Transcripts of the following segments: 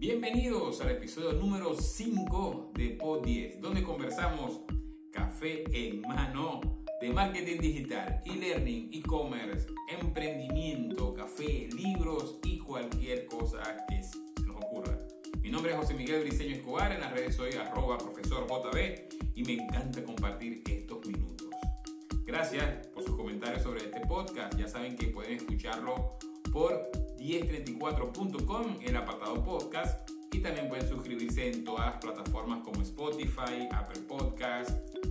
Bienvenidos al episodio número 5 de Pod 10, donde conversamos café en mano de marketing digital, e-learning, e-commerce, emprendimiento, café, libros y cualquier cosa que se nos ocurra. Mi nombre es José Miguel Briceño Escobar, en las redes soy arroba profesor JB y me encanta compartir estos minutos. Gracias por sus comentarios sobre este podcast. Ya saben que pueden escucharlo por 1034.com, el apartado podcast. Y también pueden suscribirse en todas las plataformas como Spotify, Apple Podcast,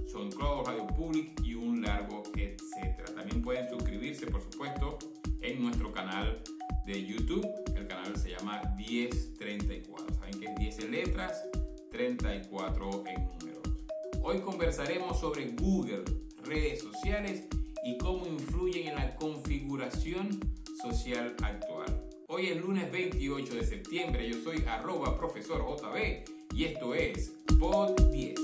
SoundCloud, Radio Public y un largo etcétera. También pueden suscribirse, por supuesto, en nuestro canal de YouTube. El canal se llama 1034. Saben que es 10 en letras, 34 en números. Hoy conversaremos sobre Google, redes sociales y cómo influyen en la configuración social actual. Hoy es lunes 28 de septiembre, yo soy arroba profesor JB y esto es Pod 10.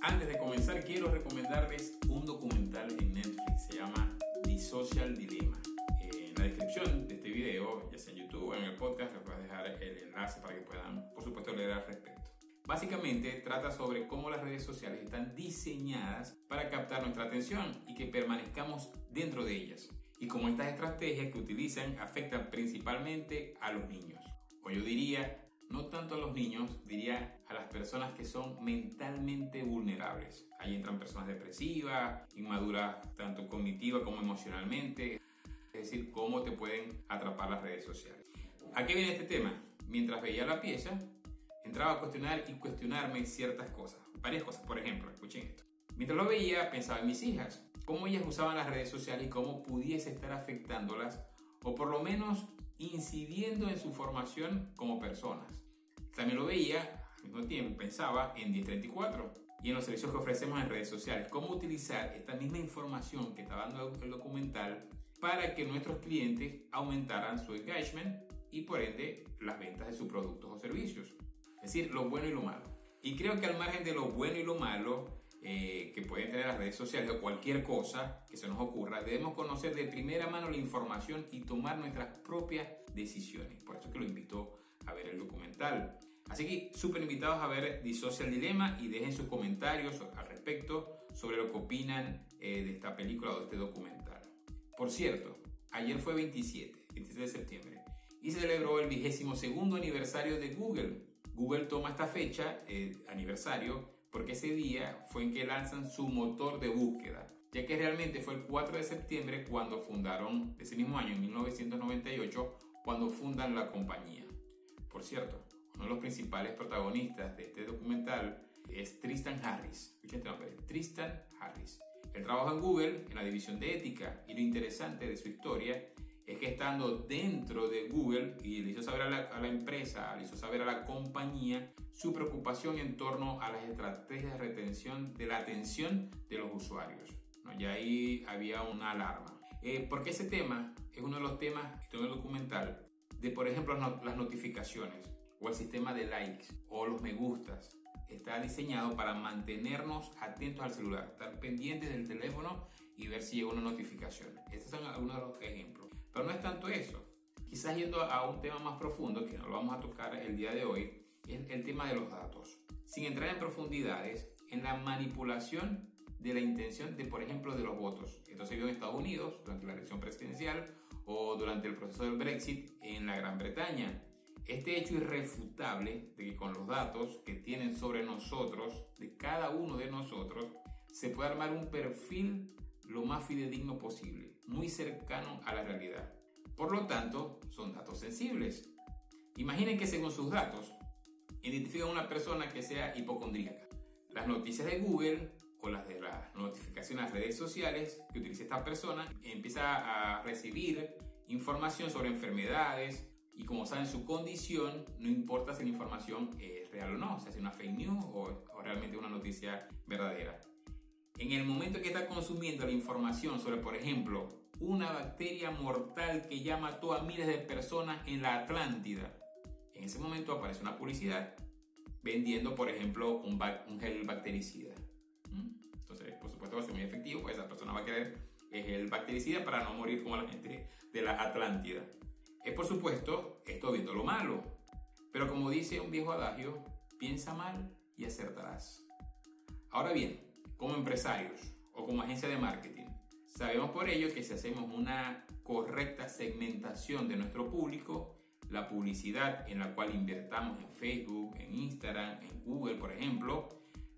Antes de comenzar quiero recomendarles un documental en Netflix, se llama The Social Dilemma. En la descripción de este video, ya sea en YouTube o en el podcast, les voy a dejar el enlace para que puedan, por supuesto, leer al respecto. Básicamente trata sobre cómo las redes sociales están diseñadas para captar nuestra atención y que permanezcamos dentro de ellas. Y cómo estas estrategias que utilizan afectan principalmente a los niños. O yo diría, no tanto a los niños, diría a las personas que son mentalmente vulnerables. Ahí entran personas depresivas, inmaduras tanto cognitiva como emocionalmente. Es decir, cómo te pueden atrapar las redes sociales. ¿A qué viene este tema? Mientras veía la pieza, entraba a cuestionar y cuestionarme ciertas cosas, varias cosas. Por ejemplo, escuchen esto. Mientras lo veía, pensaba en mis hijas, cómo ellas usaban las redes sociales y cómo pudiese estar afectándolas o por lo menos incidiendo en su formación como personas. También lo veía, al mismo tiempo pensaba en 1034 y en los servicios que ofrecemos en redes sociales, cómo utilizar esta misma información que está dando el documental para que nuestros clientes aumentaran su engagement y por ende las ventas de sus productos o servicios. Es decir, lo bueno y lo malo. Y creo que al margen de lo bueno y lo malo eh, que pueden tener las redes sociales o cualquier cosa que se nos ocurra, debemos conocer de primera mano la información y tomar nuestras propias decisiones. Por eso que lo invito a ver el documental. Así que súper invitados a ver The Social Dilemma y dejen sus comentarios al respecto sobre lo que opinan eh, de esta película o de este documental. Por cierto, ayer fue 27, 27 de septiembre, y se celebró el vigésimo segundo aniversario de Google, Google toma esta fecha, eh, aniversario, porque ese día fue en que lanzan su motor de búsqueda, ya que realmente fue el 4 de septiembre cuando fundaron, ese mismo año, en 1998, cuando fundan la compañía. Por cierto, uno de los principales protagonistas de este documental es Tristan Harris. Escuchen este Tristan Harris. Él trabaja en Google en la división de ética y lo interesante de su historia es que estando dentro de Google y le hizo saber a la, empresa, le hizo saber a la compañía su preocupación en torno a las estrategias de retención de la atención de los usuarios. ¿no? Y ahí había una alarma. Eh, porque ese tema es uno de los temas que en el documental de, por ejemplo, las notificaciones o el sistema de likes o los me gustas. Está diseñado para mantenernos atentos al celular, estar pendientes del teléfono y ver si llega una notificación. Estos son algunos de los ejemplos. Tanto eso. Quizás yendo a un tema más profundo, que no lo vamos a tocar el día de hoy, es el tema de los datos. Sin entrar en profundidades, en la manipulación de la intención de, por ejemplo, de los votos. Esto se vio en Estados Unidos durante la elección presidencial o durante el proceso del Brexit en la Gran Bretaña. Este hecho irrefutable de que con los datos que tienen sobre nosotros, de cada uno de nosotros, se puede armar un perfil lo más fidedigno posible, muy cercano a la realidad. Por lo tanto, son datos sensibles. Imaginen que según sus datos, identifican a una persona que sea hipocondríaca. Las noticias de Google o las de las notificaciones a redes sociales que utiliza esta persona empieza a recibir información sobre enfermedades y como saben su condición, no importa si la información es real o no, sea, si es una fake news o, realmente una noticia verdadera. En el momento que está consumiendo la información sobre, por ejemplo, una bacteria mortal que ya mató a miles de personas en la Atlántida, en ese momento aparece una publicidad vendiendo, por ejemplo, un, gel bactericida. ¿Mm? Entonces, por supuesto, va a ser muy efectivo, pues esa persona va a querer el bactericida para no morir como la gente de la Atlántida. Es por supuesto, esto viendo lo malo. Pero como dice un viejo adagio, piensa mal y acertarás. Ahora bien, como empresarios o como agencia de marketing, sabemos por ello que si hacemos una correcta segmentación de nuestro público, la publicidad en la cual invertamos en Facebook, en Instagram, en Google, por ejemplo,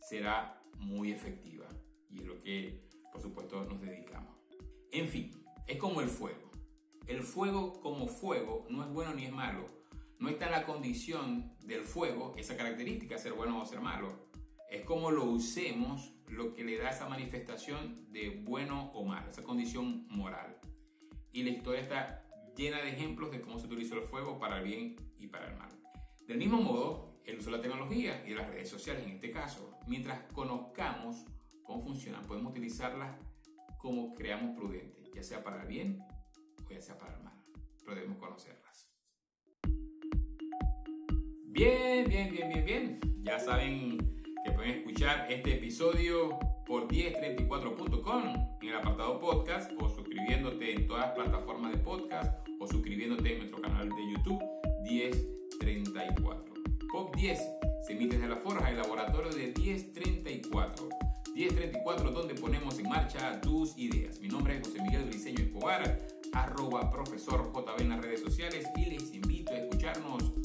será muy efectiva. Y es lo que, por supuesto, nos dedicamos. En fin, es como el fuego. El fuego como fuego no es bueno ni es malo. No está en la condición del fuego, esa característica, ser bueno o ser malo. Es como lo usemos lo que le da esa manifestación de bueno o malo, esa condición moral. Y la historia está llena de ejemplos de cómo se utilizó el fuego para el bien y para el mal. Del mismo modo, el uso de la tecnología y de las redes sociales en este caso, mientras conozcamos cómo funcionan, podemos utilizarlas como creamos prudente, ya sea para el bien o ya sea para el mal. Pero debemos conocerlas. Bien, bien, bien, bien, bien. Ya saben que pueden escuchar este episodio por 1034.com en el apartado podcast o suscribiéndote en todas las plataformas de podcast o suscribiéndote en nuestro canal de YouTube 1034. POP 10 se emite desde la Forja, el laboratorio de 1034. 1034 donde ponemos en marcha tus ideas. Mi nombre es José Miguel Briceño Escobar, arroba profesor JB en las redes sociales y les invito a escucharnos